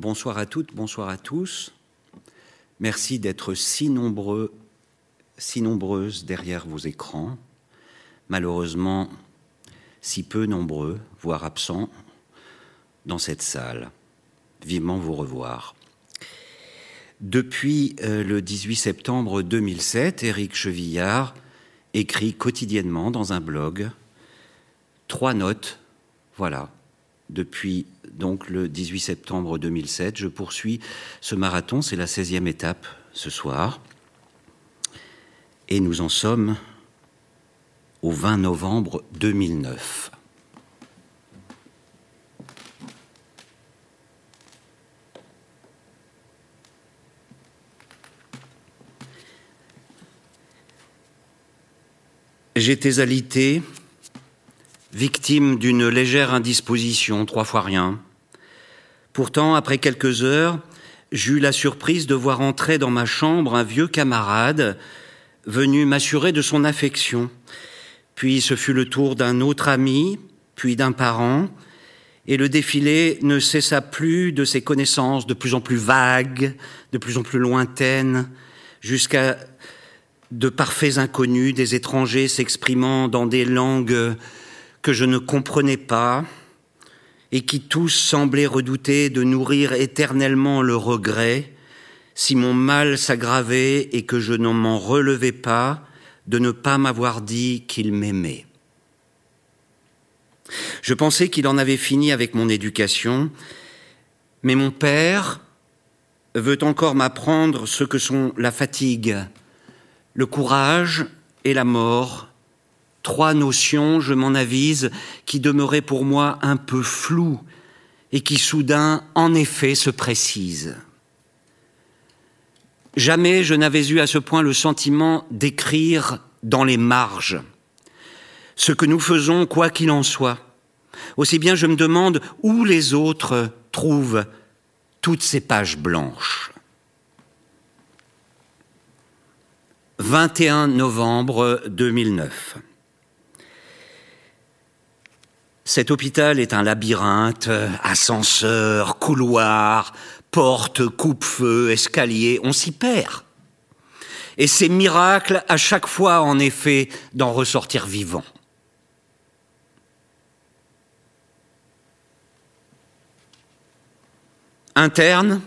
Bonsoir à toutes, bonsoir à tous. Merci d'être si nombreux, si nombreuses derrière vos écrans. Malheureusement, si peu nombreux, voire absents, dans cette salle. Vivement vous revoir. Depuis euh, le 18 septembre 2007, Éric Chevillard écrit quotidiennement dans un blog trois notes, voilà, depuis donc le 18 septembre 2007. Je poursuis ce marathon, c'est la 16e étape ce soir. Et nous en sommes au 20 novembre 2009. J'étais alité, victime d'une légère indisposition, trois fois rien. Pourtant, après quelques heures, j'eus la surprise de voir entrer dans ma chambre un vieux camarade venu m'assurer de son affection. Puis ce fut le tour d'un autre ami, puis d'un parent, et le défilé ne cessa plus de ses connaissances de plus en plus vagues, de plus en plus lointaines, jusqu'à de parfaits inconnus, des étrangers s'exprimant dans des langues que je ne comprenais pas, et qui tous semblaient redouter de nourrir éternellement le regret, si mon mal s'aggravait et que je ne m'en relevais pas, de ne pas m'avoir dit qu'il m'aimait. Je pensais qu'il en avait fini avec mon éducation, mais mon père veut encore m'apprendre ce que sont la fatigue, le courage et la mort, trois notions, je m'en avise, qui demeuraient pour moi un peu floues et qui soudain, en effet, se précisent. Jamais je n'avais eu à ce point le sentiment d'écrire dans les marges ce que nous faisons, quoi qu'il en soit. Aussi bien je me demande où les autres trouvent toutes ces pages blanches. 21 novembre 2009. Cet hôpital est un labyrinthe, ascenseur, couloir, porte, coupe-feu, escalier, on s'y perd. Et c'est miracle à chaque fois, en effet, d'en ressortir vivant. Interne,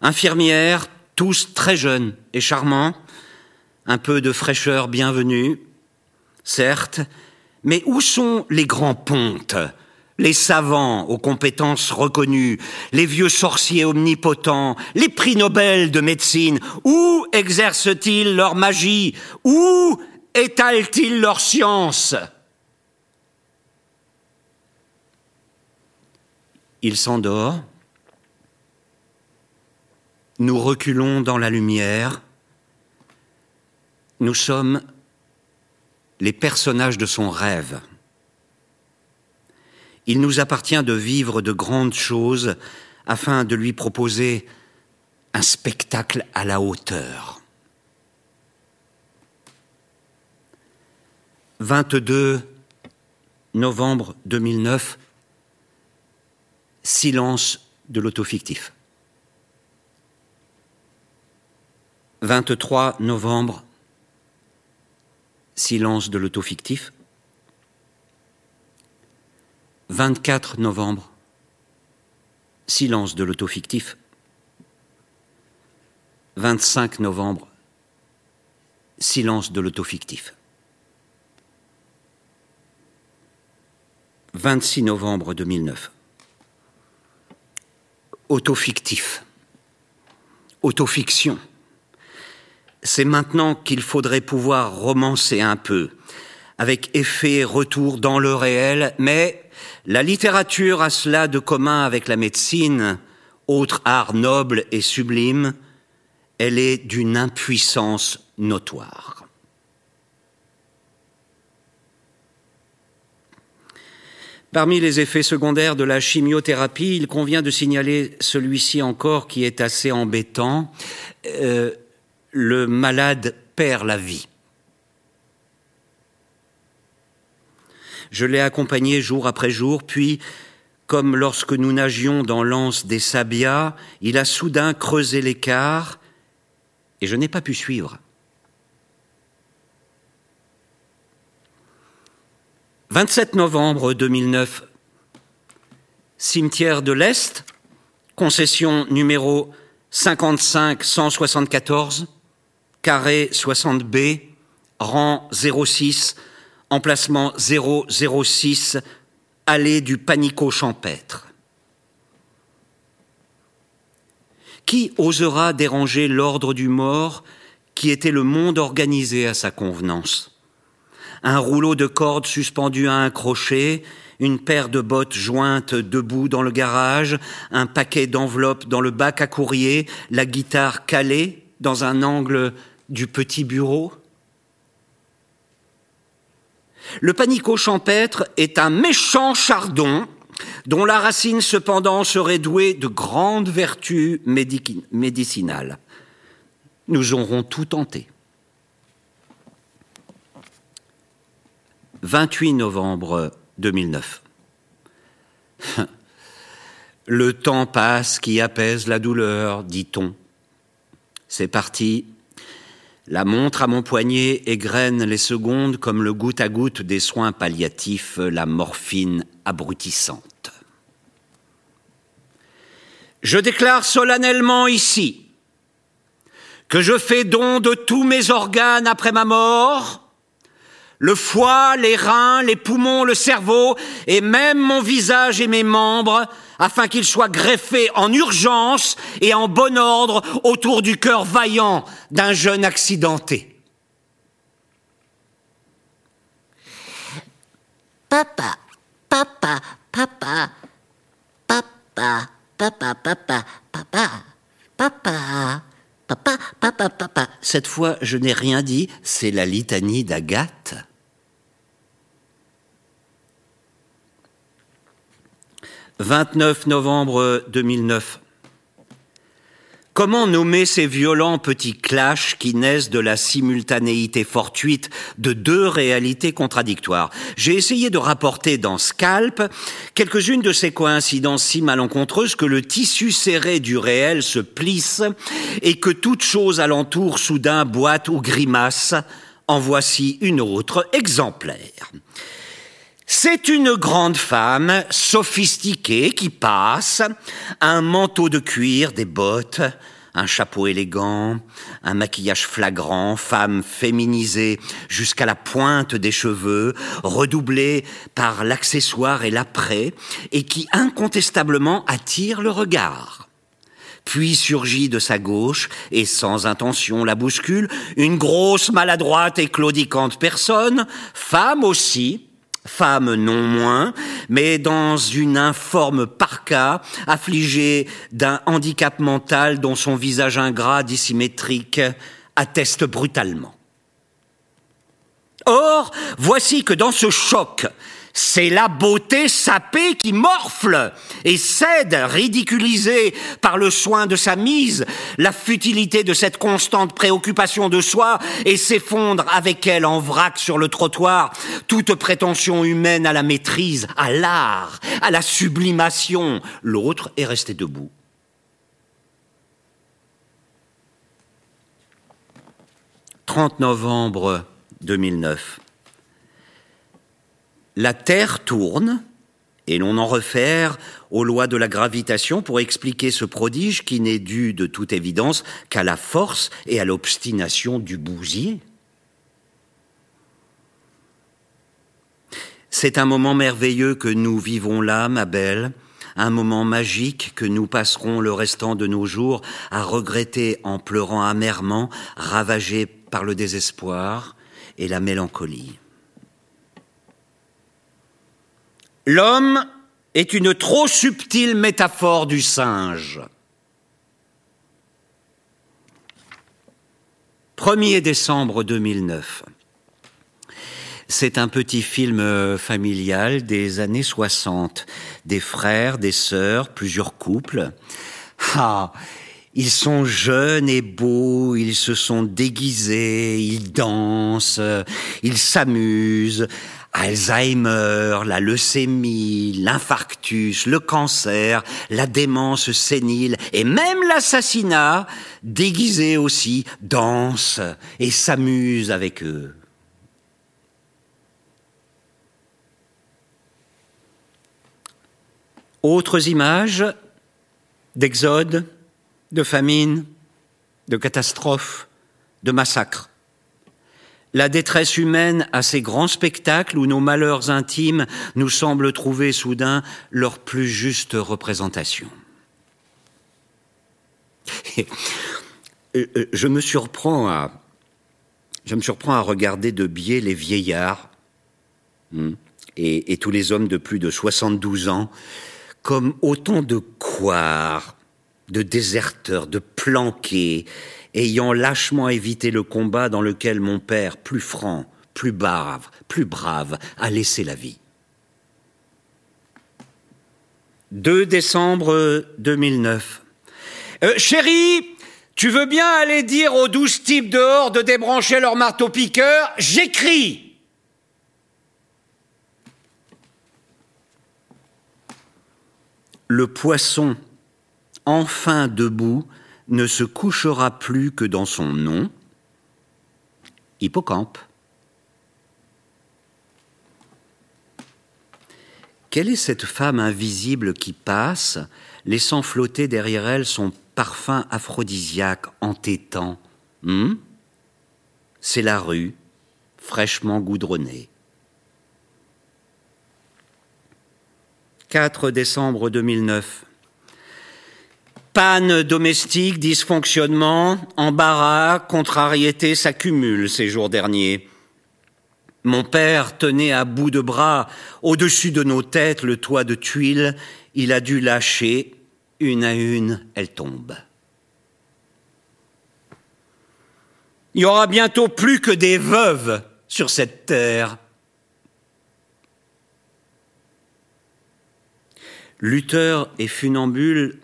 infirmière, tous très jeunes et charmants, un peu de fraîcheur bienvenue, certes, mais où sont les grands pontes, les savants aux compétences reconnues, les vieux sorciers omnipotents, les prix Nobel de médecine? Où exercent-ils leur magie? Où étalent-ils leur science? Il s'endort. Nous reculons dans la lumière. Nous sommes les personnages de son rêve. Il nous appartient de vivre de grandes choses afin de lui proposer un spectacle à la hauteur. 22 novembre 2009, silence de l'autofictif. 23 novembre silence de l'autofictif. 24 novembre, silence de l'autofictif. 25 novembre, silence de l'autofictif. 26 novembre 2009. Autofictif. Autofiction c'est maintenant qu'il faudrait pouvoir romancer un peu, avec effet et retour dans le réel, mais la littérature a cela de commun avec la médecine, autre art noble et sublime, elle est d'une impuissance notoire. Parmi les effets secondaires de la chimiothérapie, il convient de signaler celui-ci encore qui est assez embêtant. Euh, le malade perd la vie. Je l'ai accompagné jour après jour, puis, comme lorsque nous nagions dans l'anse des Sabias, il a soudain creusé l'écart et je n'ai pas pu suivre. 27 novembre 2009, cimetière de l'Est, concession numéro 55 174, carré 60B, rang 06, emplacement 006, allée du Panico champêtre. Qui osera déranger l'ordre du mort qui était le monde organisé à sa convenance? Un rouleau de cordes suspendu à un crochet, une paire de bottes jointes debout dans le garage, un paquet d'enveloppes dans le bac à courrier, la guitare calée dans un angle du petit bureau Le panico champêtre est un méchant chardon dont la racine cependant serait douée de grandes vertus médicinales. Nous aurons tout tenté. 28 novembre 2009. Le temps passe qui apaise la douleur, dit-on. C'est parti. La montre à mon poignet égrène les secondes comme le goutte à goutte des soins palliatifs, la morphine abrutissante. Je déclare solennellement ici que je fais don de tous mes organes après ma mort, le foie, les reins, les poumons, le cerveau, et même mon visage et mes membres, afin qu'ils soient greffés en urgence et en bon ordre autour du cœur vaillant d'un jeune accidenté. Papa, papa, papa, papa papa, papa, papa, papa, papa, papa, papa. Cette fois, je n'ai rien dit, c'est la litanie d'Agathe. « 29 novembre 2009. Comment nommer ces violents petits clashs qui naissent de la simultanéité fortuite de deux réalités contradictoires? J'ai essayé de rapporter dans Scalp quelques-unes de ces coïncidences si malencontreuses que le tissu serré du réel se plisse et que toute chose alentour soudain boite ou grimace. En voici une autre exemplaire. C'est une grande femme sophistiquée qui passe, un manteau de cuir, des bottes, un chapeau élégant, un maquillage flagrant, femme féminisée jusqu'à la pointe des cheveux, redoublée par l'accessoire et l'après, et qui incontestablement attire le regard. Puis surgit de sa gauche, et sans intention la bouscule, une grosse maladroite et claudicante personne, femme aussi, femme non moins, mais dans une informe parka, affligée d'un handicap mental dont son visage ingrat dissymétrique atteste brutalement. Or, voici que dans ce choc, c'est la beauté sapée qui morfle et cède, ridiculisée par le soin de sa mise, la futilité de cette constante préoccupation de soi et s'effondre avec elle en vrac sur le trottoir, toute prétention humaine à la maîtrise, à l'art, à la sublimation. L'autre est resté debout. « 30 novembre 2009 la Terre tourne, et l'on en réfère aux lois de la gravitation pour expliquer ce prodige qui n'est dû de toute évidence qu'à la force et à l'obstination du bousier. C'est un moment merveilleux que nous vivons là, ma belle, un moment magique que nous passerons le restant de nos jours à regretter en pleurant amèrement, ravagés par le désespoir et la mélancolie. L'homme est une trop subtile métaphore du singe. 1er décembre 2009. C'est un petit film euh, familial des années 60. Des frères, des sœurs, plusieurs couples. Ah, ils sont jeunes et beaux, ils se sont déguisés, ils dansent, ils s'amusent, Alzheimer, la leucémie, l'infarctus, le cancer, la démence sénile et même l'assassinat, déguisés aussi, dansent et s'amusent avec eux. Autres images d'exode, de famine, de catastrophes, de massacres. La détresse humaine a ces grands spectacles où nos malheurs intimes nous semblent trouver soudain leur plus juste représentation. Euh, euh, je me surprends à, je me surprends à regarder de biais les vieillards hmm, et, tous les hommes de plus de 72 ans comme autant de couards, de déserteurs, de planqués, ayant lâchement évité le combat dans lequel mon père, plus franc, plus brave, plus brave, a laissé la vie. 2 décembre 2009. Euh, chérie, tu veux bien aller dire aux douze types dehors de débrancher leur marteau-piqueur J'écris Le poisson, enfin debout, ne se couchera plus que dans son nom, hippocampe. Quelle est cette femme invisible qui passe, laissant flotter derrière elle son parfum aphrodisiaque entêtant? Hmm? C'est la rue, fraîchement goudronnée. 4 décembre 2009. Panne domestique, dysfonctionnement, embarras, contrariété s'accumulent ces jours derniers. Mon père tenait à bout de bras, au-dessus de nos têtes, le toit de tuiles. Il a dû lâcher. Une à une, elles tombent. Il y aura bientôt plus que des veuves sur cette terre. Lutteur et funambule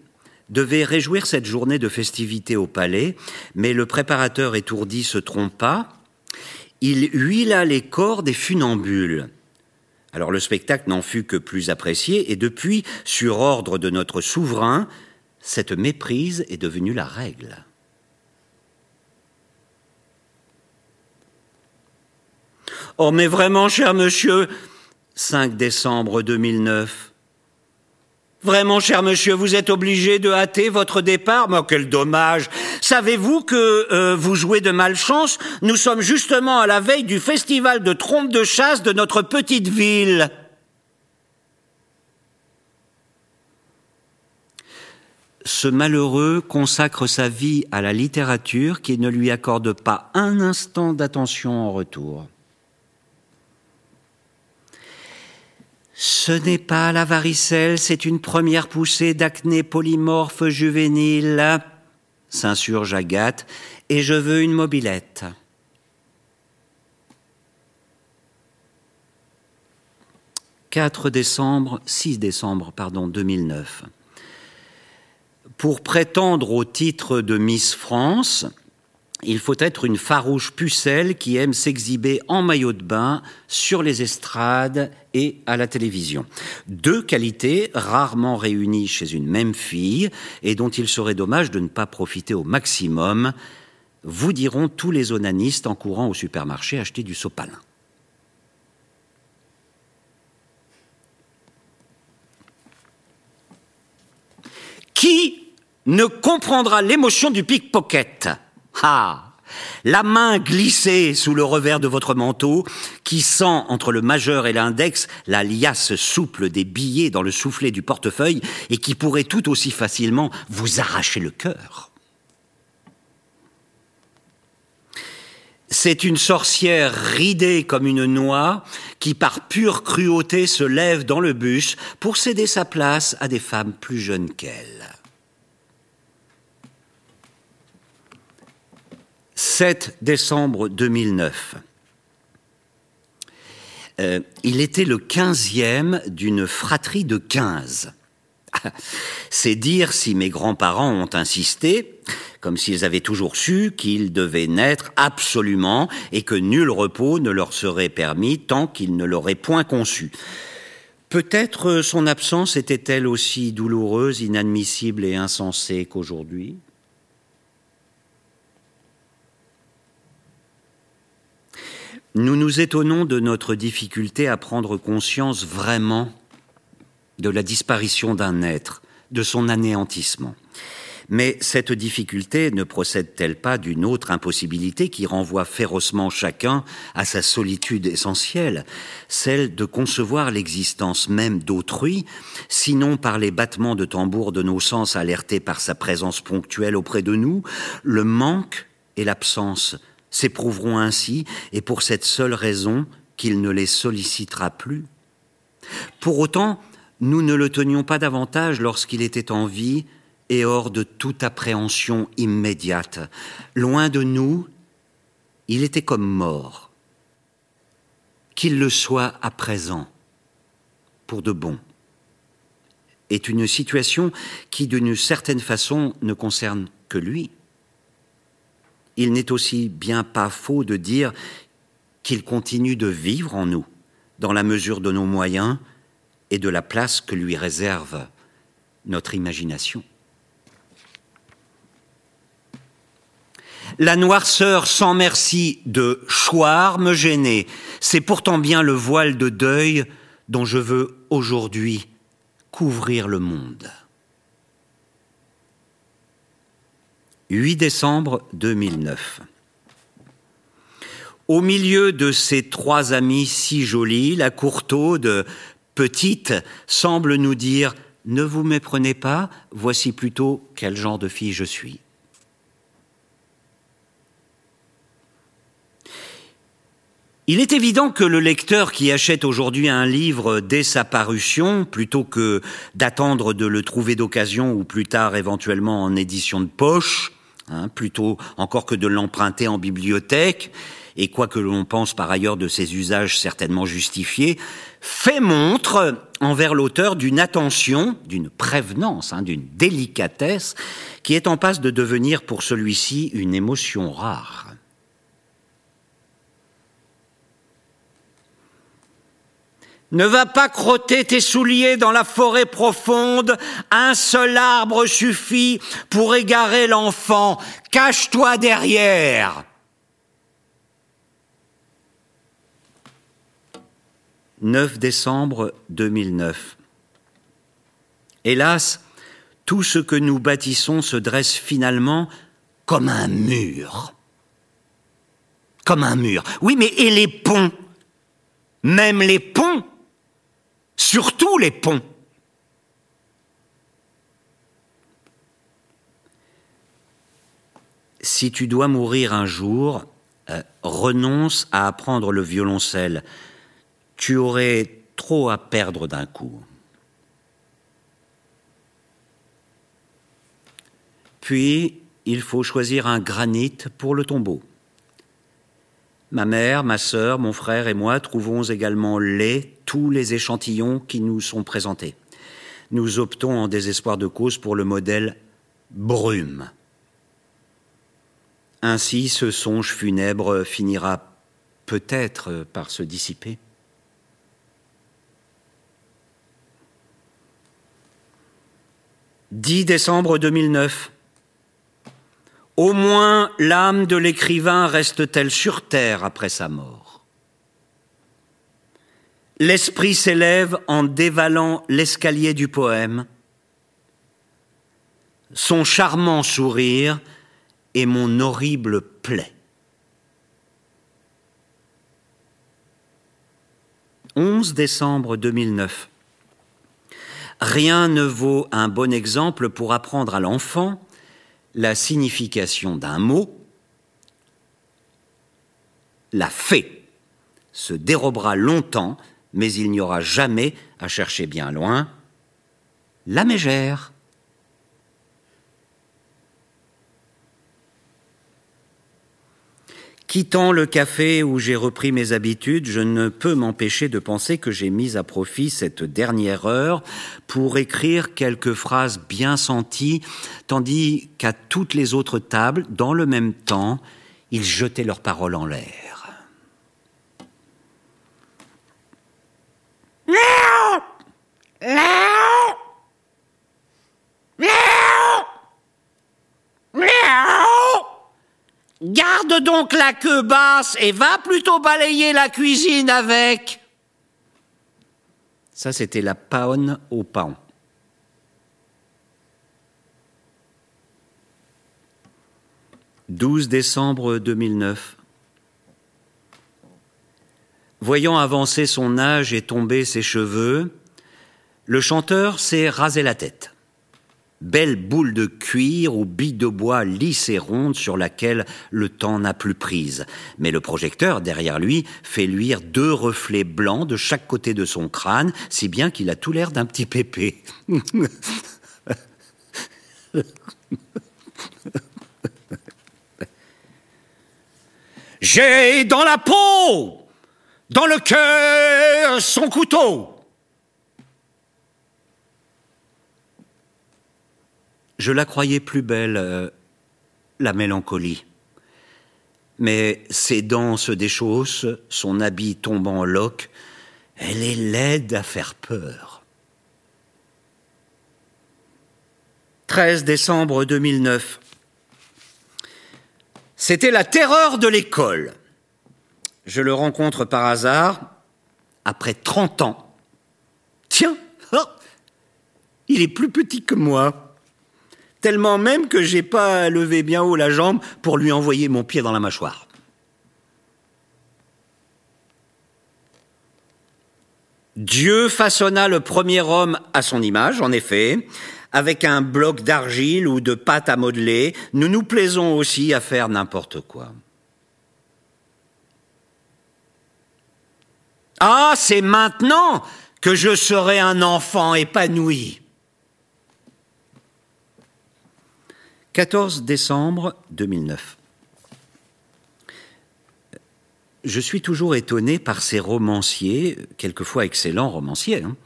devait réjouir cette journée de festivité au palais, mais le préparateur étourdi se trompa. Il huila les corps des funambules. Alors le spectacle n'en fut que plus apprécié, et depuis, sur ordre de notre souverain, cette méprise est devenue la règle. Oh mais vraiment, cher monsieur, 5 décembre 2009, Vraiment, cher monsieur, vous êtes obligé de hâter votre départ Mais quel dommage Savez-vous que euh, vous jouez de malchance? Nous sommes justement à la veille du festival de trompe de chasse de notre petite ville. Ce malheureux consacre sa vie à la littérature qui ne lui accorde pas un instant d'attention en retour. Ce n'est pas la varicelle, c'est une première poussée d'acné polymorphe juvénile, s'insurge Agathe, et je veux une mobilette. « 4 décembre, 6 décembre, pardon, 2009. Pour prétendre au titre de Miss France, il faut être une farouche pucelle qui aime s'exhiber en maillot de bain sur les estrades et à la télévision. Deux qualités rarement réunies chez une même fille et dont il serait dommage de ne pas profiter au maximum, vous diront tous les onanistes en courant au supermarché acheter du sopalin. Qui ne comprendra l'émotion du pickpocket? Ah la main glissée sous le revers de votre manteau, qui sent entre le majeur et l'index la liasse souple des billets dans le soufflet du portefeuille et qui pourrait tout aussi facilement vous arracher le cœur. C'est une sorcière ridée comme une noix qui par pure cruauté se lève dans le bus pour céder sa place à des femmes plus jeunes qu'elle. 7 décembre 2009. Euh, il était le quinzième d'une fratrie de quinze. C'est dire si mes grands-parents ont insisté, comme s'ils avaient toujours su qu'ils devaient naître absolument et que nul repos ne leur serait permis tant qu'ils ne l'auraient point conçu. Peut-être son absence était-elle aussi douloureuse, inadmissible et insensée qu'aujourd'hui? Nous nous étonnons de notre difficulté à prendre conscience vraiment de la disparition d'un être, de son anéantissement. Mais cette difficulté ne procède-t-elle pas d'une autre impossibilité qui renvoie férocement chacun à sa solitude essentielle, celle de concevoir l'existence même d'autrui, sinon par les battements de tambour de nos sens alertés par sa présence ponctuelle auprès de nous, le manque et l'absence s'éprouveront ainsi, et pour cette seule raison qu'il ne les sollicitera plus. Pour autant, nous ne le tenions pas davantage lorsqu'il était en vie et hors de toute appréhension immédiate. Loin de nous, il était comme mort. Qu'il le soit à présent, pour de bon, est une situation qui, d'une certaine façon, ne concerne que lui il n'est aussi bien pas faux de dire qu'il continue de vivre en nous, dans la mesure de nos moyens et de la place que lui réserve notre imagination. La noirceur sans merci de choir me gênait. C'est pourtant bien le voile de deuil dont je veux aujourd'hui couvrir le monde. 8 décembre 2009. Au milieu de ces trois amis si jolis, la courtaude petite semble nous dire Ne vous méprenez pas, voici plutôt quel genre de fille je suis. Il est évident que le lecteur qui achète aujourd'hui un livre dès sa parution, plutôt que d'attendre de le trouver d'occasion ou plus tard éventuellement en édition de poche, Hein, plutôt encore que de l'emprunter en bibliothèque, et quoi que l'on pense par ailleurs de ses usages certainement justifiés, fait montre envers l'auteur d'une attention, d'une prévenance, hein, d'une délicatesse, qui est en passe de devenir pour celui-ci une émotion rare. Ne va pas crotter tes souliers dans la forêt profonde, un seul arbre suffit pour égarer l'enfant, cache-toi derrière. « 9 décembre 2009. Hélas, tout ce que nous bâtissons se dresse finalement comme un mur. Comme un mur. Oui, mais et les ponts? Même les ponts surtout les ponts. Si tu dois mourir un jour, euh, renonce à apprendre le violoncelle. Tu aurais trop à perdre d'un coup. Puis, il faut choisir un granit pour le tombeau. Ma mère, ma sœur, mon frère et moi trouvons également laid tous les échantillons qui nous sont présentés. Nous optons en désespoir de cause pour le modèle brume. Ainsi, ce songe funèbre finira peut-être par se dissiper. « 10 décembre 2009. Au moins l'âme de l'écrivain reste-t-elle sur terre après sa mort L'esprit s'élève en dévalant l'escalier du poème. Son charmant sourire est mon horrible plaie. 11 décembre 2009. Rien ne vaut un bon exemple pour apprendre à l'enfant la signification d'un mot, la fée se dérobera longtemps, mais il n'y aura jamais, à chercher bien loin, la mégère. Quittant le café où j'ai repris mes habitudes, je ne peux m'empêcher de penser que j'ai mis à profit cette dernière heure pour écrire quelques phrases bien senties, tandis qu'à toutes les autres tables, dans le même temps, ils jetaient leurs paroles en l'air. Garde donc la queue basse et va plutôt balayer la cuisine avec. Ça, c'était la paonne au paon. « 12 décembre 2009. Voyant avancer son âge et tomber ses cheveux, le chanteur s'est rasé la tête belle boule de cuir ou bille de bois lisse et ronde sur laquelle le temps n'a plus prise. Mais le projecteur, derrière lui, fait luire deux reflets blancs de chaque côté de son crâne, si bien qu'il a tout l'air d'un petit pépé. J'ai dans la peau, dans le cœur, son couteau. Je la croyais plus belle, euh, la mélancolie. Mais ses dents se déchaussent, son habit tombe en loques, elle est laide à faire peur. 13 décembre 2009. C'était la terreur de l'école. Je le rencontre par hasard après 30 ans. Tiens, oh, il est plus petit que moi tellement même que j'ai pas levé bien haut la jambe pour lui envoyer mon pied dans la mâchoire. Dieu façonna le premier homme à son image, en effet, avec un bloc d'argile ou de pâte à modeler. Nous nous plaisons aussi à faire n'importe quoi. Ah, c'est maintenant que je serai un enfant épanoui. 14 décembre 2009. Je suis toujours étonné par ces romanciers, quelquefois excellents romanciers, hein,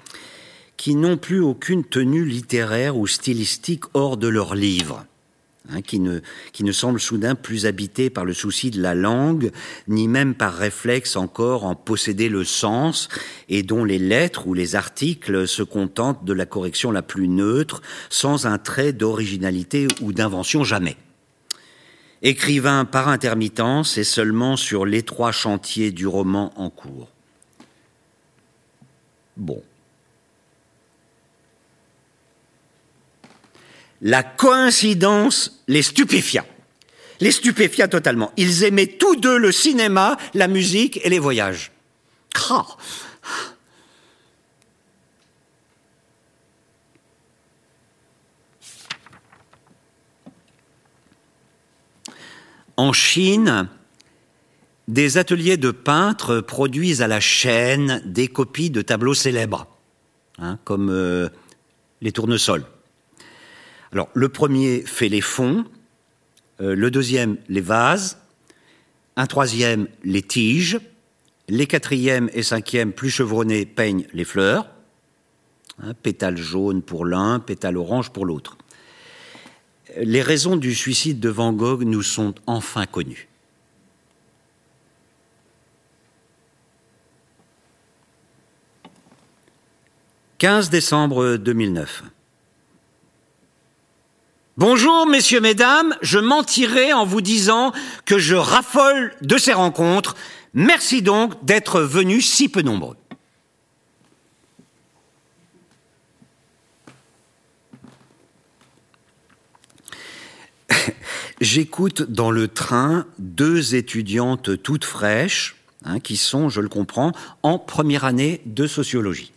qui n'ont plus aucune tenue littéraire ou stylistique hors de leurs livres. Hein, qui, ne, qui ne semble soudain plus habité par le souci de la langue, ni même par réflexe encore en posséder le sens, et dont les lettres ou les articles se contentent de la correction la plus neutre, sans un trait d'originalité ou d'invention jamais. Écrivain par intermittence et seulement sur l'étroit chantier du roman en cours. Bon. La coïncidence les stupéfia. Les stupéfia totalement. Ils aimaient tous deux le cinéma, la musique et les voyages. En Chine, des ateliers de peintres produisent à la chaîne des copies de tableaux célèbres, hein, comme euh, les tournesols. Alors, le premier fait les fonds, euh, le deuxième les vases, un troisième les tiges, les quatrième et cinquième plus chevronnés peignent les fleurs, hein, pétales jaunes pour l'un, pétales orange pour l'autre. Les raisons du suicide de Van Gogh nous sont enfin connues. « 15 décembre 2009. Bonjour, messieurs, mesdames, je mentirai en vous disant que je raffole de ces rencontres. Merci donc d'être venus si peu nombreux. J'écoute dans le train deux étudiantes toutes fraîches, hein, qui sont, je le comprends, en première année de sociologie.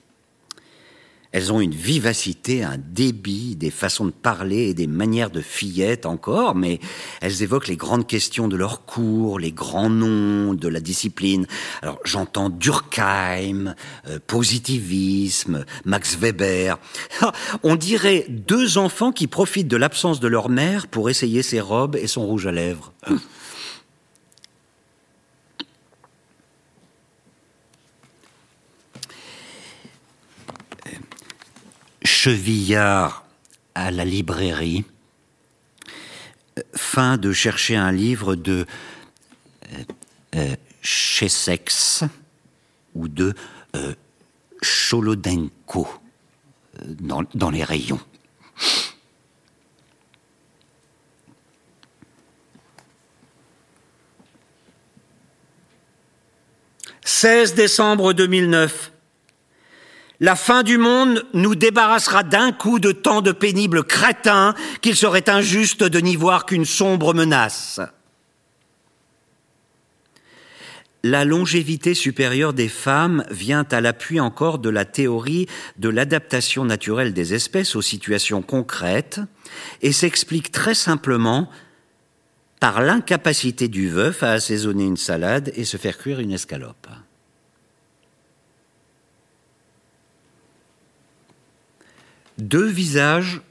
Elles ont une vivacité, un débit, des façons de parler et des manières de fillettes encore, mais elles évoquent les grandes questions de leur cours, les grands noms de la discipline. Alors j'entends Durkheim, euh, positivisme, Max Weber. On dirait deux enfants qui profitent de l'absence de leur mère pour essayer ses robes et son rouge à lèvres. Chevillard à la librairie, fin de chercher un livre de euh, Chessex ou de euh, Cholodenko dans, dans les rayons. 16 décembre 2009. La fin du monde nous débarrassera d'un coup de tant de pénibles crétins qu'il serait injuste de n'y voir qu'une sombre menace. La longévité supérieure des femmes vient à l'appui encore de la théorie de l'adaptation naturelle des espèces aux situations concrètes et s'explique très simplement par l'incapacité du veuf à assaisonner une salade et se faire cuire une escalope. Deux visages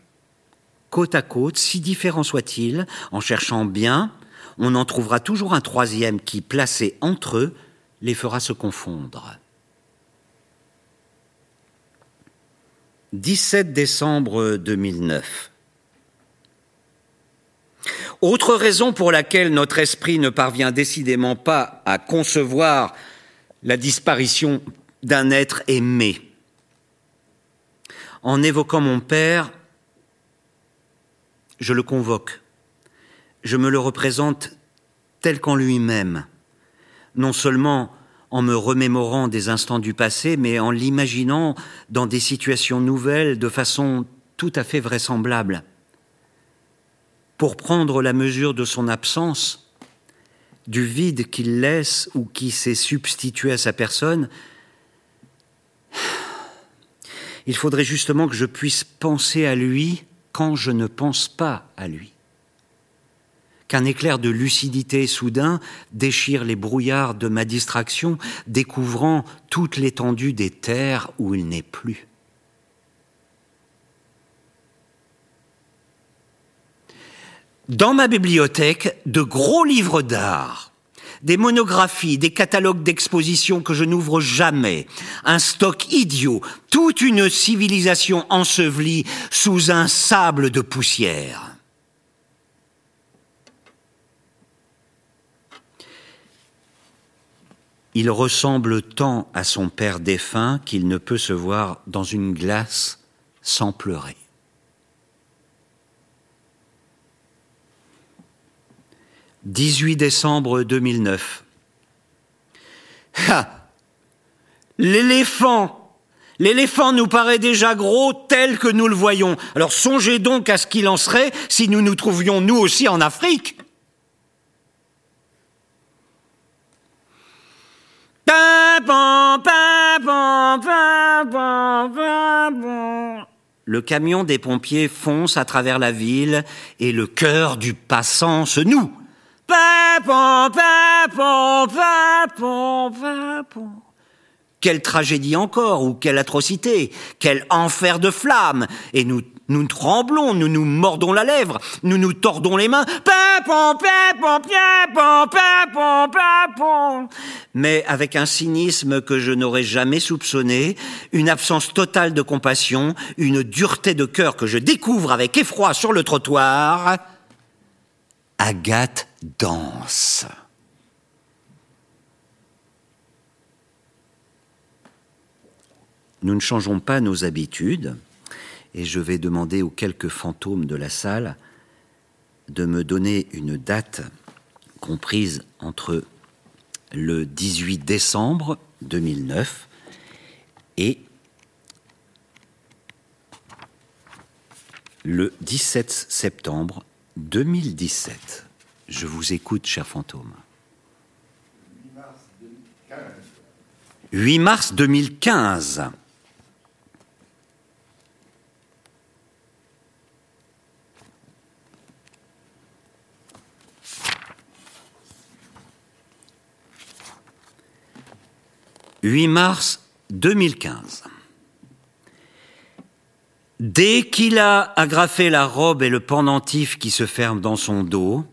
côte à côte, si différents soient-ils, en cherchant bien, on en trouvera toujours un troisième qui, placé entre eux, les fera se confondre. 17 décembre 2009. Autre raison pour laquelle notre esprit ne parvient décidément pas à concevoir la disparition d'un être aimé. En évoquant mon père, je le convoque, je me le représente tel qu'en lui-même, non seulement en me remémorant des instants du passé, mais en l'imaginant dans des situations nouvelles de façon tout à fait vraisemblable. Pour prendre la mesure de son absence, du vide qu'il laisse ou qui s'est substitué à sa personne, il faudrait justement que je puisse penser à lui quand je ne pense pas à lui. Qu'un éclair de lucidité soudain déchire les brouillards de ma distraction, découvrant toute l'étendue des terres où il n'est plus. dans ma bibliothèque de gros livres d'art, des monographies, des catalogues d'expositions que je n'ouvre jamais, un stock idiot, toute une civilisation ensevelie sous un sable de poussière. Il ressemble tant à son père défunt qu'il ne peut se voir dans une glace sans pleurer. 18 décembre 2009. L'éléphant L'éléphant nous paraît déjà gros tel que nous le voyons. Alors songez donc à ce qu'il en serait si nous nous trouvions nous aussi en Afrique. Le camion des pompiers fonce à travers la ville et le cœur du passant se noue. Quelle tragédie encore, ou quelle atrocité, quel enfer de flammes Et nous, nous tremblons, nous nous mordons la lèvre, nous nous tordons les mains. Mais avec un cynisme que je n'aurais jamais soupçonné, une absence totale de compassion, une dureté de cœur que je découvre avec effroi sur le trottoir, Agathe danse. Nous ne changeons pas nos habitudes et je vais demander aux quelques fantômes de la salle de me donner une date comprise entre le 18 décembre 2009 et le 17 septembre 2017. Je vous écoute, cher fantôme. 8 mars 2015. « 8 mars 2015. Dès qu'il a agrafé la robe et le pendentif qui se ferme dans son dos,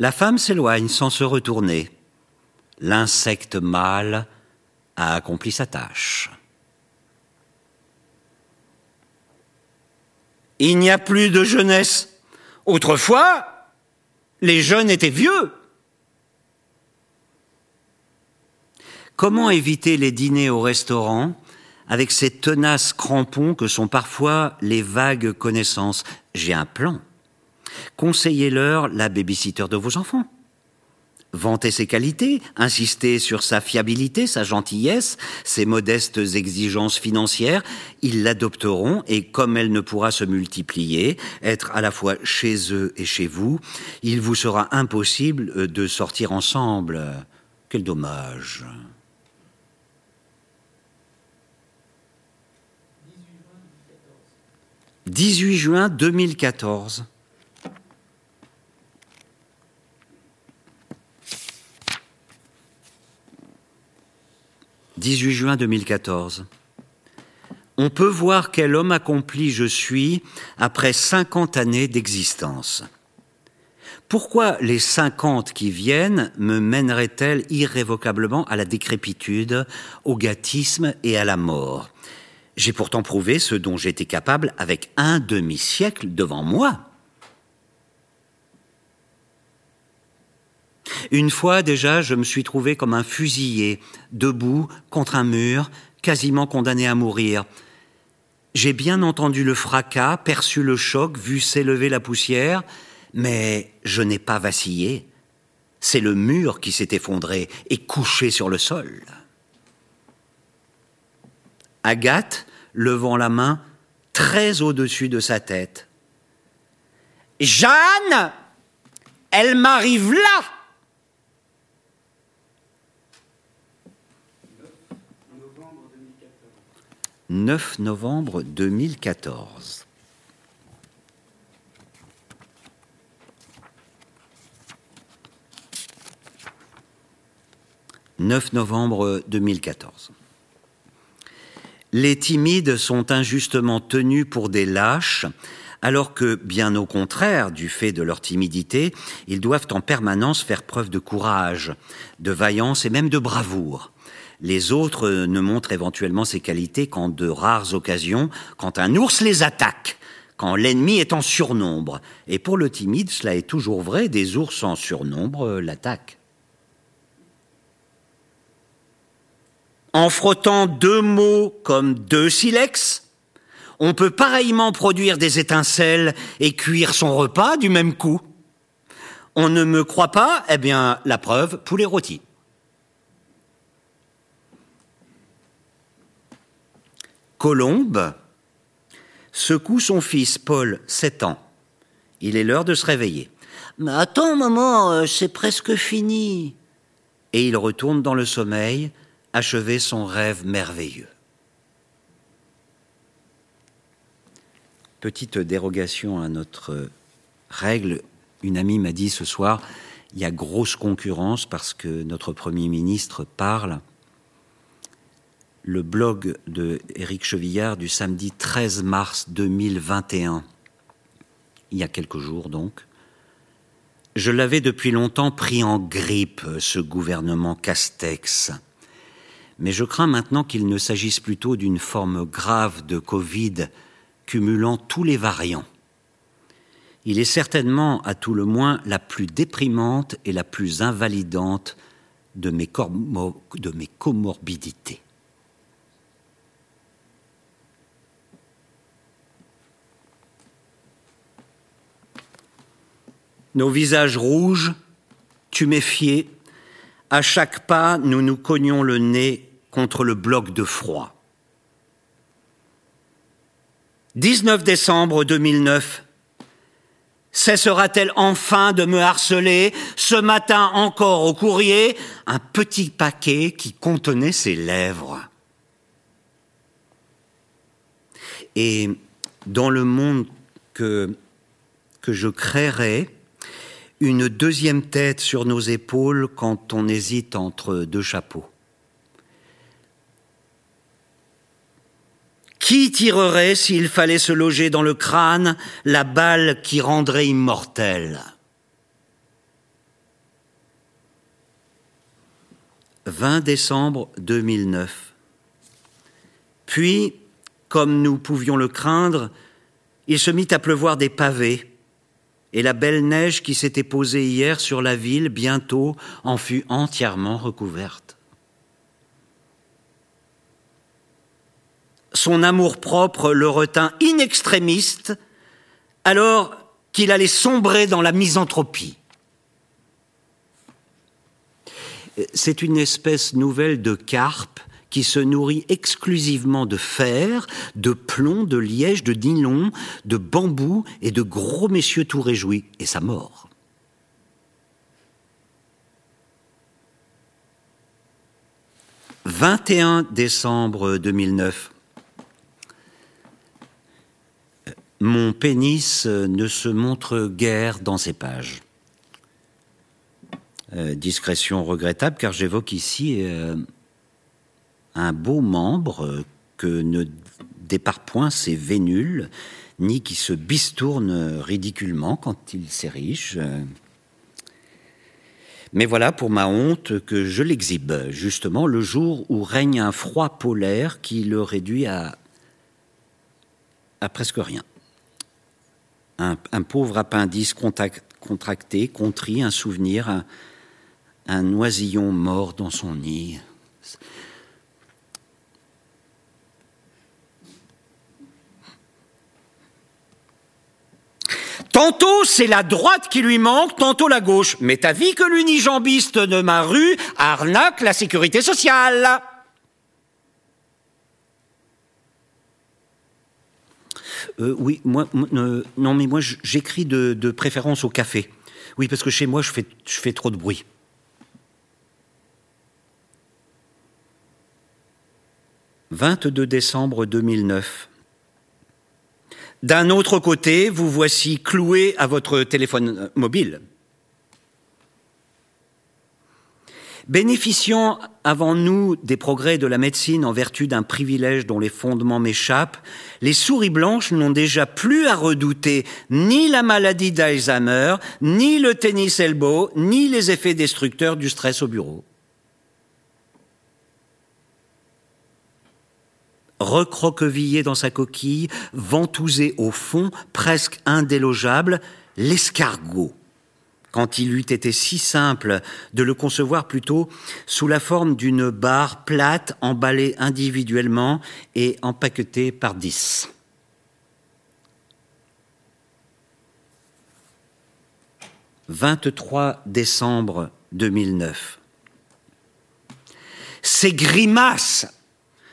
la femme s'éloigne sans se retourner. L'insecte mâle a accompli sa tâche. Il n'y a plus de jeunesse. Autrefois, les jeunes étaient vieux. Comment éviter les dîners au restaurant avec ces tenaces crampons que sont parfois les vagues connaissances J'ai un plan. Conseillez-leur la babysitter de vos enfants. Vantez ses qualités, insistez sur sa fiabilité, sa gentillesse, ses modestes exigences financières, ils l'adopteront et comme elle ne pourra se multiplier, être à la fois chez eux et chez vous, il vous sera impossible de sortir ensemble. Quel dommage. 18 juin 2014. 18 juin 2014. On peut voir quel homme accompli je suis après 50 années d'existence. Pourquoi les 50 qui viennent me mèneraient-elles irrévocablement à la décrépitude, au gâtisme et à la mort? J'ai pourtant prouvé ce dont j'étais capable avec un demi-siècle devant moi. Une fois déjà, je me suis trouvé comme un fusillé, debout contre un mur, quasiment condamné à mourir. J'ai bien entendu le fracas, perçu le choc, vu s'élever la poussière, mais je n'ai pas vacillé. C'est le mur qui s'est effondré et couché sur le sol. Agathe, levant la main, très au-dessus de sa tête. Jeanne, elle m'arrive là 9 novembre 2014. « 9 novembre 2014. Les timides sont injustement tenus pour des lâches, alors que, bien au contraire, du fait de leur timidité, ils doivent en permanence faire preuve de courage, de vaillance et même de bravoure. Les autres ne montrent éventuellement ces qualités qu'en de rares occasions, quand un ours les attaque, quand l'ennemi est en surnombre. Et pour le timide, cela est toujours vrai, des ours en surnombre l'attaquent. En frottant deux mots comme deux silex, on peut pareillement produire des étincelles et cuire son repas du même coup. On ne me croit pas Eh bien, la preuve, poulet rôti. Colombe secoue son fils Paul, 7 ans. Il est l'heure de se réveiller. Mais attends, maman, euh, c'est presque fini. Et il retourne dans le sommeil, achever son rêve merveilleux. Petite dérogation à notre règle, une amie m'a dit ce soir, il y a grosse concurrence parce que notre Premier ministre parle le blog de Éric Chevillard du samedi 13 mars 2021, il y a quelques jours donc. Je l'avais depuis longtemps pris en grippe, ce gouvernement Castex. Mais je crains maintenant qu'il ne s'agisse plutôt d'une forme grave de Covid cumulant tous les variants. Il est certainement, à tout le moins, la plus déprimante et la plus invalidante de mes, comorbidités. nos visages rouges, tuméfiés, à chaque pas nous nous cognions le nez contre le bloc de froid. 19 décembre 2009. Cessera-t-elle enfin de me harceler Ce matin encore au courrier, un petit paquet qui contenait ses lèvres. Et dans le monde que, que je créerai, une deuxième tête sur nos épaules quand on hésite entre deux chapeaux. Qui tirerait, s'il fallait se loger dans le crâne, la balle qui rendrait immortel? 20 décembre 2009. Puis, comme nous pouvions le craindre, il se mit à pleuvoir des pavés, et la belle neige qui s'était posée hier sur la ville bientôt en fut entièrement recouverte. Son amour-propre le retint inextrémiste, alors qu'il allait sombrer dans la misanthropie. C'est une espèce nouvelle de carpe qui se nourrit exclusivement de fer, de plomb, de liège, de nylon, de bambou et de gros messieurs tout réjouis, et sa mort. « 21 décembre 2009. Mon pénis ne se montre guère dans ces pages. Euh, discrétion regrettable car j'évoque ici euh, un beau membre que ne départ point ses vénules, ni qui se bistourne ridiculement quand il s'érige. Mais voilà pour ma honte que je l'exhibe, justement le jour où règne un froid polaire qui le réduit à presque rien. Un, pauvre appendice contracté, contrit, un souvenir, un, oisillon mort dans son nid. Tantôt c'est la droite qui lui manque, tantôt la gauche. Mais t'as vu que l'unijambiste de ma rue arnaque la sécurité sociale euh, Oui, moi, euh, non, mais moi j'écris de, de, préférence au café. Oui, parce que chez moi je fais, je fais trop de bruit. 22 décembre 2009. D'un autre côté, vous voici cloué à votre téléphone mobile. Bénéficiant avant nous des progrès de la médecine en vertu d'un privilège dont les fondements m'échappent, les souris blanches n'ont déjà plus à redouter ni la maladie d'Alzheimer, ni le tennis elbow, ni les effets destructeurs du stress au bureau. recroquevillé dans sa coquille, ventousé au fond, presque indélogeable, l'escargot quand il eût été si simple de le concevoir plutôt sous la forme d'une barre plate emballée individuellement et empaquetée par dix. « 23 décembre 2009. Ces grimaces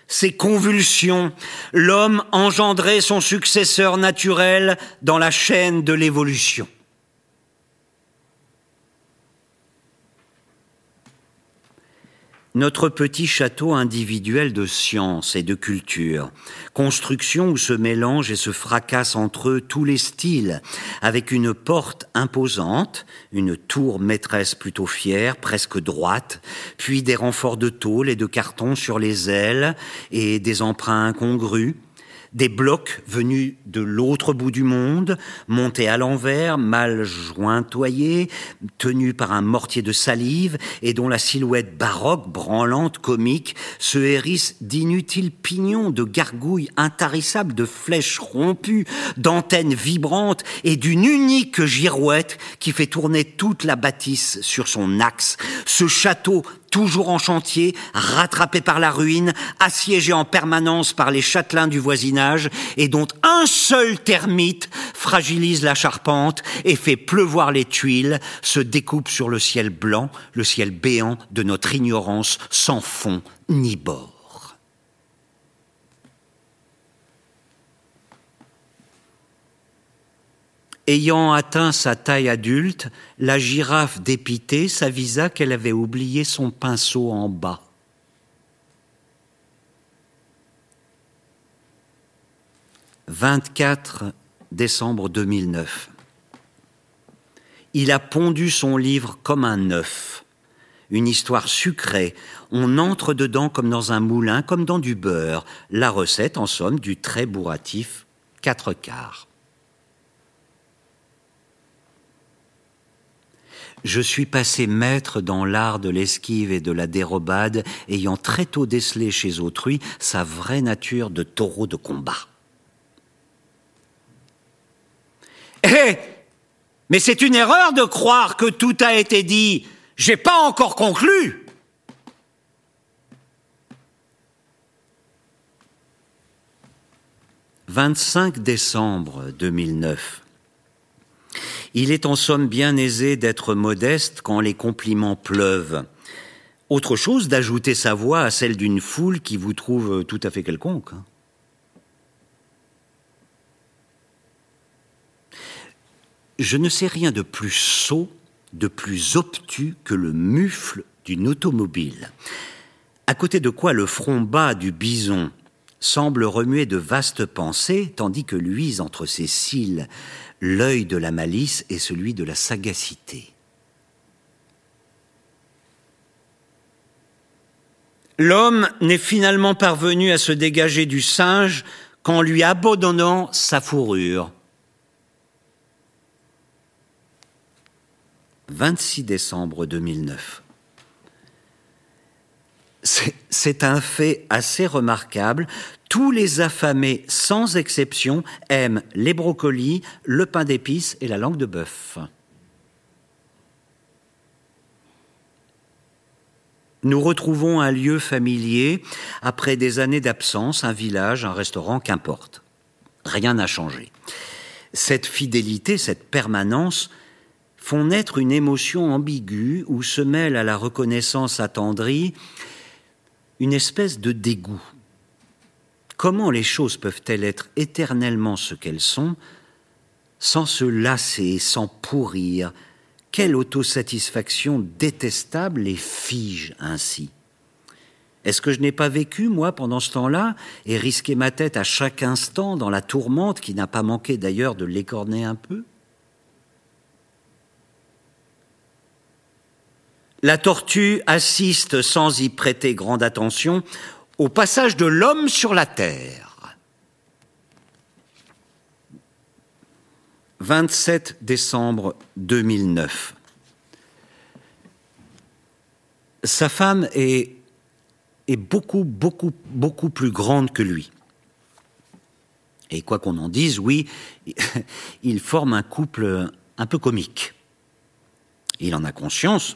ces convulsions, l'homme engendrait son successeur naturel dans la chaîne de l'évolution. Notre petit château individuel de science et de culture, construction où se mélangent et se fracassent entre eux tous les styles, avec une porte imposante, une tour maîtresse plutôt fière, presque droite, puis des renforts de tôle et de carton sur les ailes et des emprunts incongrus, des blocs venus de l'autre bout du monde, montés à l'envers, mal jointoyés, tenus par un mortier de salive, et dont la silhouette baroque, branlante, comique, se hérisse d'inutiles pignons, de gargouilles intarissables, de flèches rompues, d'antennes vibrantes, et d'une unique girouette qui fait tourner toute la bâtisse sur son axe. Ce château toujours en chantier, rattrapé par la ruine, assiégé en permanence par les châtelains du voisinage, et dont un seul termite fragilise la charpente et fait pleuvoir les tuiles, se découpe sur le ciel blanc, le ciel béant de notre ignorance sans fond ni bord. Ayant atteint sa taille adulte, la girafe dépitée s'avisa qu'elle avait oublié son pinceau en bas. « 24 décembre 2009. Il a pondu son livre comme un œuf, une histoire sucrée. On entre dedans comme dans un moulin, comme dans du beurre. La recette, en somme, du très bourratif quatre quarts. Je suis passé maître dans l'art de l'esquive et de la dérobade, ayant très tôt décelé chez autrui sa vraie nature de taureau de combat. Eh Mais c'est une erreur de croire que tout a été dit. J'ai pas encore conclu. « 25 décembre 2009. Il est en somme bien aisé d'être modeste quand les compliments pleuvent. Autre chose d'ajouter sa voix à celle d'une foule qui vous trouve tout à fait quelconque. Je ne sais rien de plus sot, de plus obtus que le mufle d'une automobile. À côté de quoi le front bas du bison semble remuer de vastes pensées, tandis que luise entre ses cils l'œil de la malice et celui de la sagacité. L'homme n'est finalement parvenu à se dégager du singe qu'en lui abandonnant sa fourrure. 26 décembre 2009. C'est un fait assez remarquable. Tous les affamés, sans exception, aiment les brocolis, le pain d'épices et la langue de bœuf. Nous retrouvons un lieu familier après des années d'absence, un village, un restaurant, qu'importe. Rien n'a changé. Cette fidélité, cette permanence, font naître une émotion ambiguë où se mêle à la reconnaissance attendrie une espèce de dégoût. Comment les choses peuvent-elles être éternellement ce qu'elles sont sans se lasser, sans pourrir? Quelle autosatisfaction détestable les fige ainsi. Est-ce que je n'ai pas vécu, moi, pendant ce temps-là, et risqué ma tête à chaque instant dans la tourmente qui n'a pas manqué d'ailleurs de l'écorner un peu? La tortue assiste sans y prêter grande attention au passage de l'homme sur la terre. 27 décembre 2009. Sa femme est, beaucoup, beaucoup, beaucoup plus grande que lui. Et quoi qu'on en dise, oui, il forme un couple un peu comique. Il en a conscience,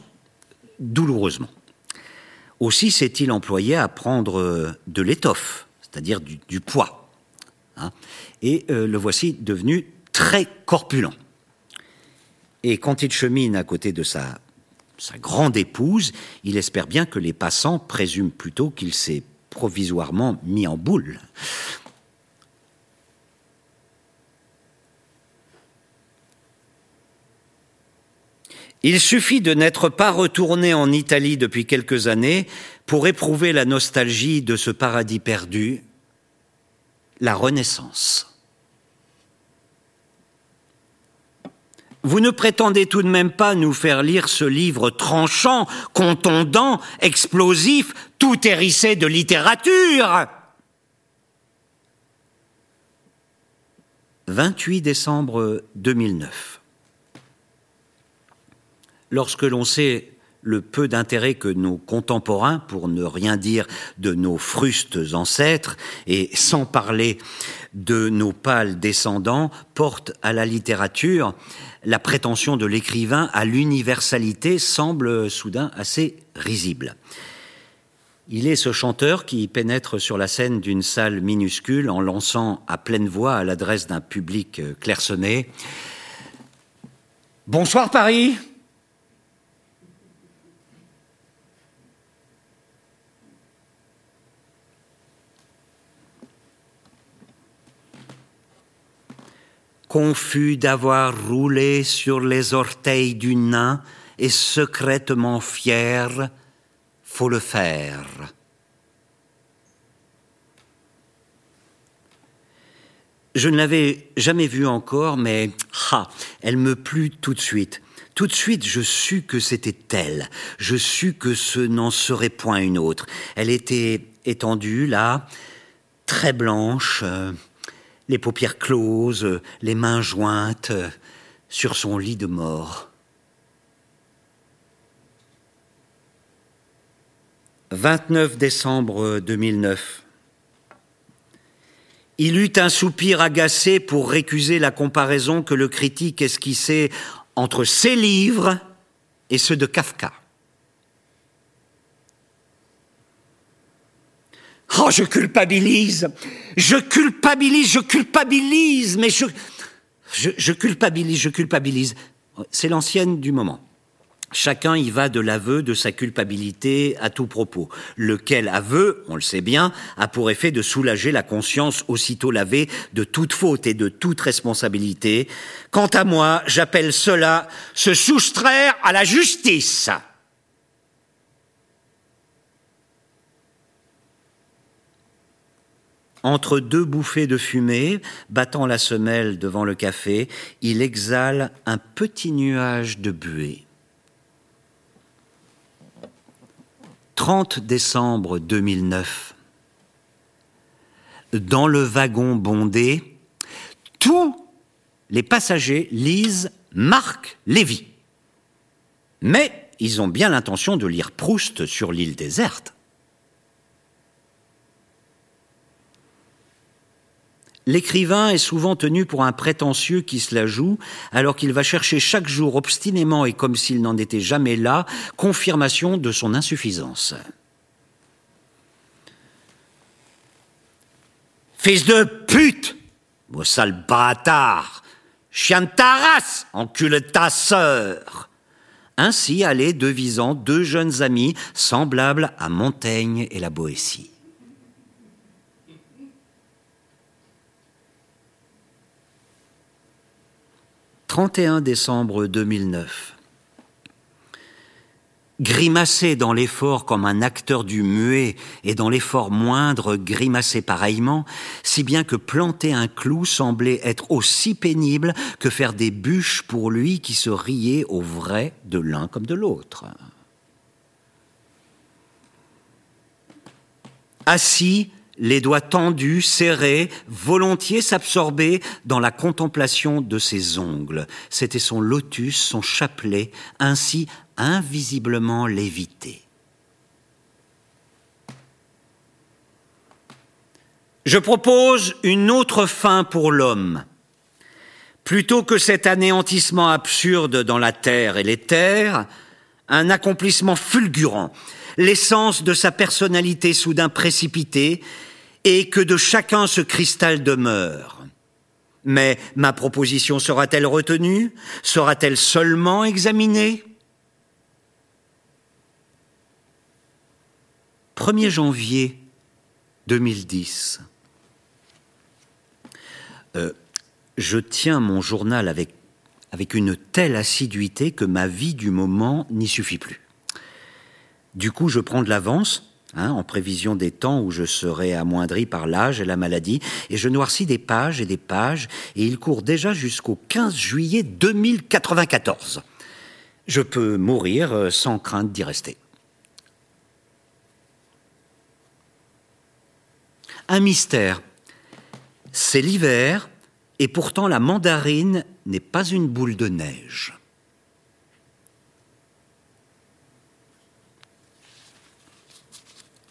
douloureusement. Aussi s'est-il employé à prendre euh, de l'étoffe, c'est-à-dire du, poids. Hein. et euh, le voici devenu très corpulent. Et quand il chemine à côté de sa, sa grande épouse, il espère bien que les passants présument plutôt qu'il s'est provisoirement mis en boule. Il suffit de n'être pas retourné en Italie depuis quelques années pour éprouver la nostalgie de ce paradis perdu, la Renaissance. Vous ne prétendez tout de même pas nous faire lire ce livre tranchant, contondant, explosif, tout hérissé de littérature 28 décembre 2009 lorsque l'on sait le peu d'intérêt que nos contemporains, pour ne rien dire de nos frustes ancêtres, et sans parler de nos pâles descendants, portent à la littérature, la prétention de l'écrivain à l'universalité semble soudain assez risible. Il est ce chanteur qui pénètre sur la scène d'une salle minuscule en lançant à pleine voix à l'adresse d'un public clairsemé Bonsoir Paris confus d'avoir roulé sur les orteils du nain et secrètement fier, faut le faire. Je ne l'avais jamais vue encore, mais ha, elle me plut tout de suite. Tout de suite, je sus que c'était elle. Je sus que ce n'en serait point une autre. Elle était étendue là, très blanche, euh, les paupières closes, les mains jointes sur son lit de mort. 29 décembre 2009. Il eut un soupir agacé pour récuser la comparaison que le critique esquissait entre ses livres et ceux de Kafka. Oh, je culpabilise, je culpabilise, je culpabilise, mais je, je, je culpabilise, je culpabilise. C'est l'ancienne du moment. Chacun y va de l'aveu de sa culpabilité à tout propos, lequel aveu, on le sait bien, a pour effet de soulager la conscience aussitôt lavée de toute faute et de toute responsabilité. Quant à moi, j'appelle cela se soustraire à la justice. Entre deux bouffées de fumée, battant la semelle devant le café, il exhale un petit nuage de buée. 30 décembre 2009. Dans le wagon bondé, tous les passagers lisent Marc Lévy. Mais ils ont bien l'intention de lire Proust sur l'île déserte. L'écrivain est souvent tenu pour un prétentieux qui se la joue, alors qu'il va chercher chaque jour obstinément et comme s'il n'en était jamais là, confirmation de son insuffisance. Fils de pute Vos sale bâtard Chien de ta race Encule ta sœur Ainsi allaient devisant deux jeunes amis semblables à Montaigne et la Boétie. 31 décembre 2009. Grimacer dans l'effort comme un acteur du muet et dans l'effort moindre grimacer pareillement, si bien que planter un clou semblait être aussi pénible que faire des bûches pour lui qui se riait au vrai de l'un comme de l'autre. Assis, les doigts tendus, serrés, volontiers s'absorber dans la contemplation de ses ongles. C'était son lotus, son chapelet, ainsi invisiblement lévité. Je propose une autre fin pour l'homme. Plutôt que cet anéantissement absurde dans la terre et les terres, un accomplissement fulgurant, l'essence de sa personnalité soudain précipitée, et que de chacun ce cristal demeure. Mais ma proposition sera-t-elle retenue? Sera-t-elle seulement examinée? 1er janvier 2010. Euh, je tiens mon journal avec, avec une telle assiduité que ma vie du moment n'y suffit plus. Du coup, je prends de l'avance, hein, en prévision des temps où je serai amoindri par l'âge et la maladie, et je noircis des pages et des pages, et il court déjà jusqu'au 15 juillet 2094. Je peux mourir euh, sans crainte d'y rester. Un mystère. C'est l'hiver, et pourtant la mandarine n'est pas une boule de neige.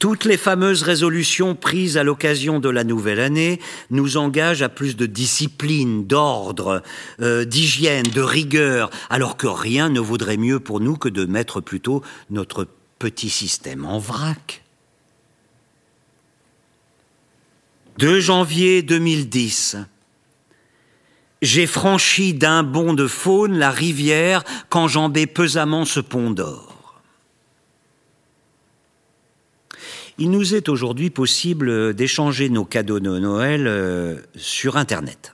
Toutes les fameuses résolutions prises à l'occasion de la nouvelle année nous engagent à plus de discipline, d'ordre, euh, d'hygiène, de rigueur, alors que rien ne vaudrait mieux pour nous que de mettre plutôt notre petit système en vrac. 2 janvier 2010. J'ai franchi d'un bond de faune la rivière qu'enjambait pesamment ce pont d'or. Il nous est aujourd'hui possible d'échanger nos cadeaux de Noël euh, sur Internet.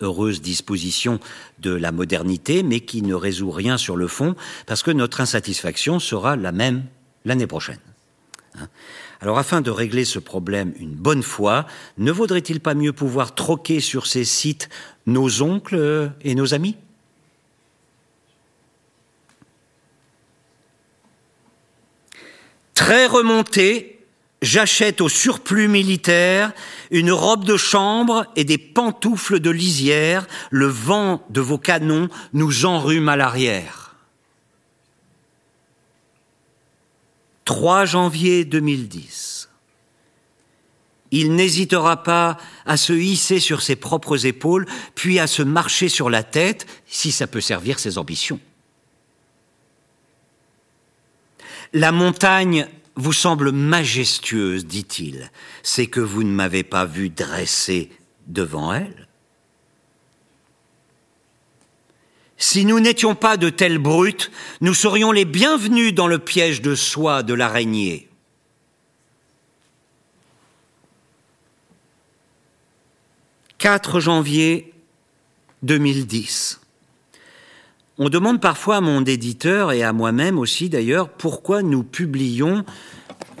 Heureuse disposition de la modernité, mais qui ne résout rien sur le fond, parce que notre insatisfaction sera la même l'année prochaine. Hein. Alors afin de régler ce problème une bonne fois, ne vaudrait-il pas mieux pouvoir troquer sur ces sites nos oncles et nos amis? Très remonté, j'achète au surplus militaire une robe de chambre et des pantoufles de lisière. Le vent de vos canons nous enrhume à l'arrière. 3 janvier 2010. Il n'hésitera pas à se hisser sur ses propres épaules, puis à se marcher sur la tête, si ça peut servir ses ambitions. La montagne vous semble majestueuse, dit-il, c'est que vous ne m'avez pas vu dresser devant elle. Si nous n'étions pas de telles brutes, nous serions les bienvenus dans le piège de soie de l'araignée. 4 janvier 2010. On demande parfois à mon éditeur et à moi-même aussi d'ailleurs pourquoi nous publions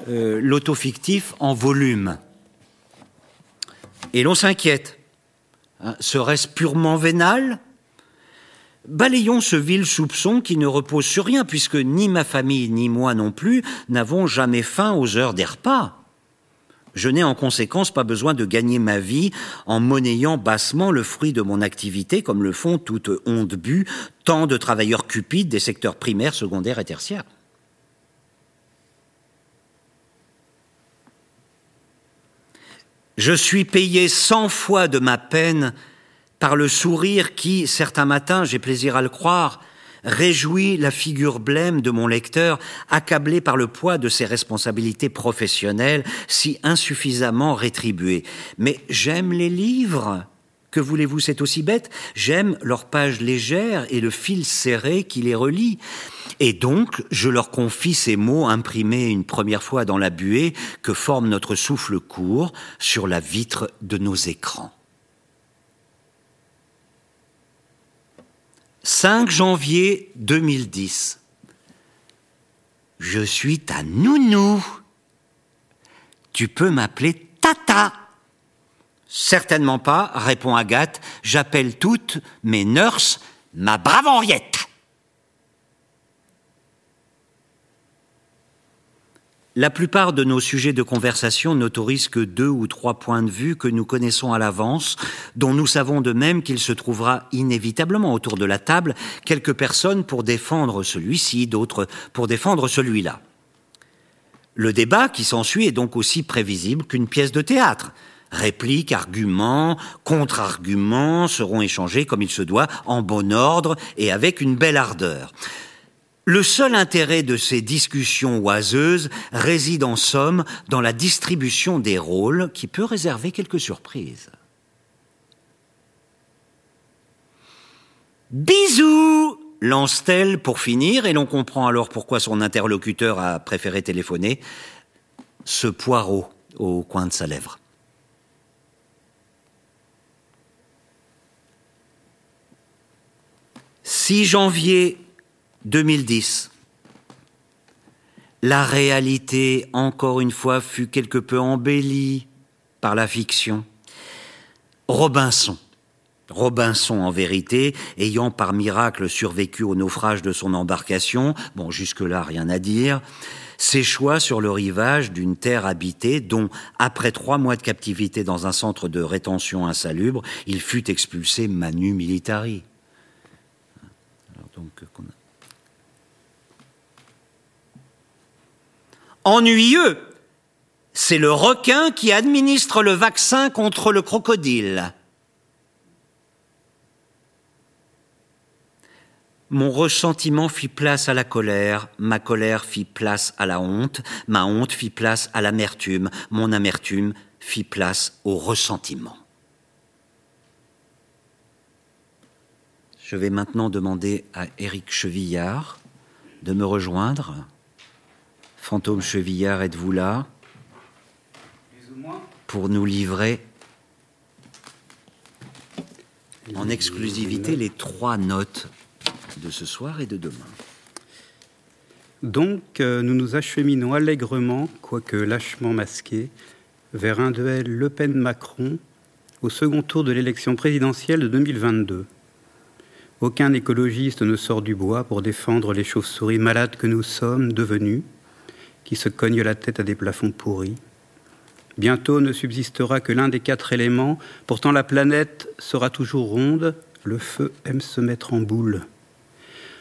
euh, l'autofictif en volume. Et l'on s'inquiète. Hein, serait-ce purement vénal? Balayons ce vil soupçon qui ne repose sur rien, puisque ni ma famille ni moi non plus n'avons jamais faim aux heures des repas. Je n'ai en conséquence pas besoin de gagner ma vie en monnayant bassement le fruit de mon activité comme le font toutes ondes bues tant de travailleurs cupides des secteurs primaires, secondaires et tertiaires. Je suis payé cent fois de ma peine par le sourire qui, certains matins, j'ai plaisir à le croire, réjouit la figure blême de mon lecteur, accablé par le poids de ses responsabilités professionnelles, si insuffisamment rétribuées. Mais j'aime les livres. Que voulez-vous, c'est aussi bête. J'aime leurs pages légères et le fil serré qui les relie. Et donc, je leur confie ces mots imprimés une première fois dans la buée que forme notre souffle court sur la vitre de nos écrans. 5 janvier 2010. Je suis ta nounou. Tu peux m'appeler Tata. Certainement pas, répond Agathe. J'appelle toutes mes nurses ma brave Henriette. La plupart de nos sujets de conversation n'autorisent que deux ou trois points de vue que nous connaissons à l'avance, dont nous savons de même qu'il se trouvera inévitablement autour de la table quelques personnes pour défendre celui-ci, d'autres pour défendre celui-là. Le débat qui s'ensuit est donc aussi prévisible qu'une pièce de théâtre. Répliques, arguments, contre-arguments seront échangés comme il se doit, en bon ordre et avec une belle ardeur. Le seul intérêt de ces discussions oiseuses réside en somme dans la distribution des rôles qui peut réserver quelques surprises. Bisous lance-t-elle pour finir, et l'on comprend alors pourquoi son interlocuteur a préféré téléphoner, ce poireau au coin de sa lèvre. « 6 janvier 2010. La réalité, encore une fois, fut quelque peu embellie par la fiction. Robinson. Robinson, en vérité, ayant par miracle survécu au naufrage de son embarcation, bon, jusque-là, rien à dire, s'échoua sur le rivage d'une terre habitée dont, après trois mois de captivité dans un centre de rétention insalubre, il fut expulsé manu militari. Ennuyeux. C'est le requin qui administre le vaccin contre le crocodile. Mon ressentiment fit place à la colère, ma colère fit place à la honte, ma honte fit place à l'amertume, mon amertume fit place au ressentiment. Je vais maintenant demander à Éric Chevillard de me rejoindre. Fantôme Chevillard, êtes-vous là Pour nous livrer en exclusivité les trois notes de ce soir et de demain. Donc, euh, nous nous acheminons allègrement, quoique lâchement masqués, vers un duel Le Pen-Macron au second tour de l'élection présidentielle de 2022. Aucun écologiste ne sort du bois pour défendre les chauves-souris malades que nous sommes devenus qui se cogne la tête à des plafonds pourris. Bientôt ne subsistera que l'un des quatre éléments, pourtant la planète sera toujours ronde, le feu aime se mettre en boule.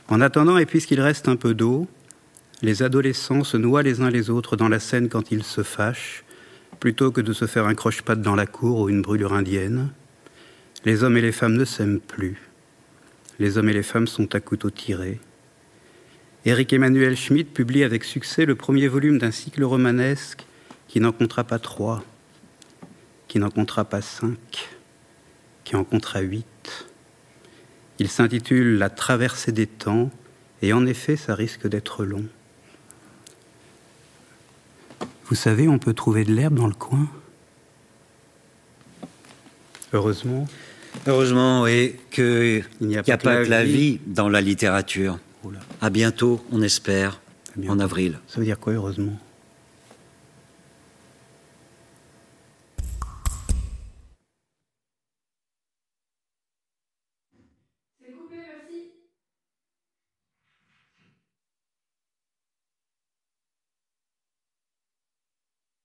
En attendant, et puisqu'il reste un peu d'eau, les adolescents se noient les uns les autres dans la Seine quand ils se fâchent, plutôt que de se faire un croche-patte dans la cour ou une brûlure indienne. Les hommes et les femmes ne s'aiment plus. Les hommes et les femmes sont à couteau tiré. Éric Emmanuel Schmitt publie avec succès le premier volume d'un cycle romanesque qui n'en comptera pas trois, qui n'en comptera pas cinq, qui en comptera huit. Il s'intitule La traversée des temps, et en effet, ça risque d'être long. Vous savez, on peut trouver de l'herbe dans le coin. Heureusement. Heureusement, oui, qu'il n'y a, pas, que la, vie. dans la littérature. À bientôt, on espère, en avril. Ça veut dire quoi, heureusement?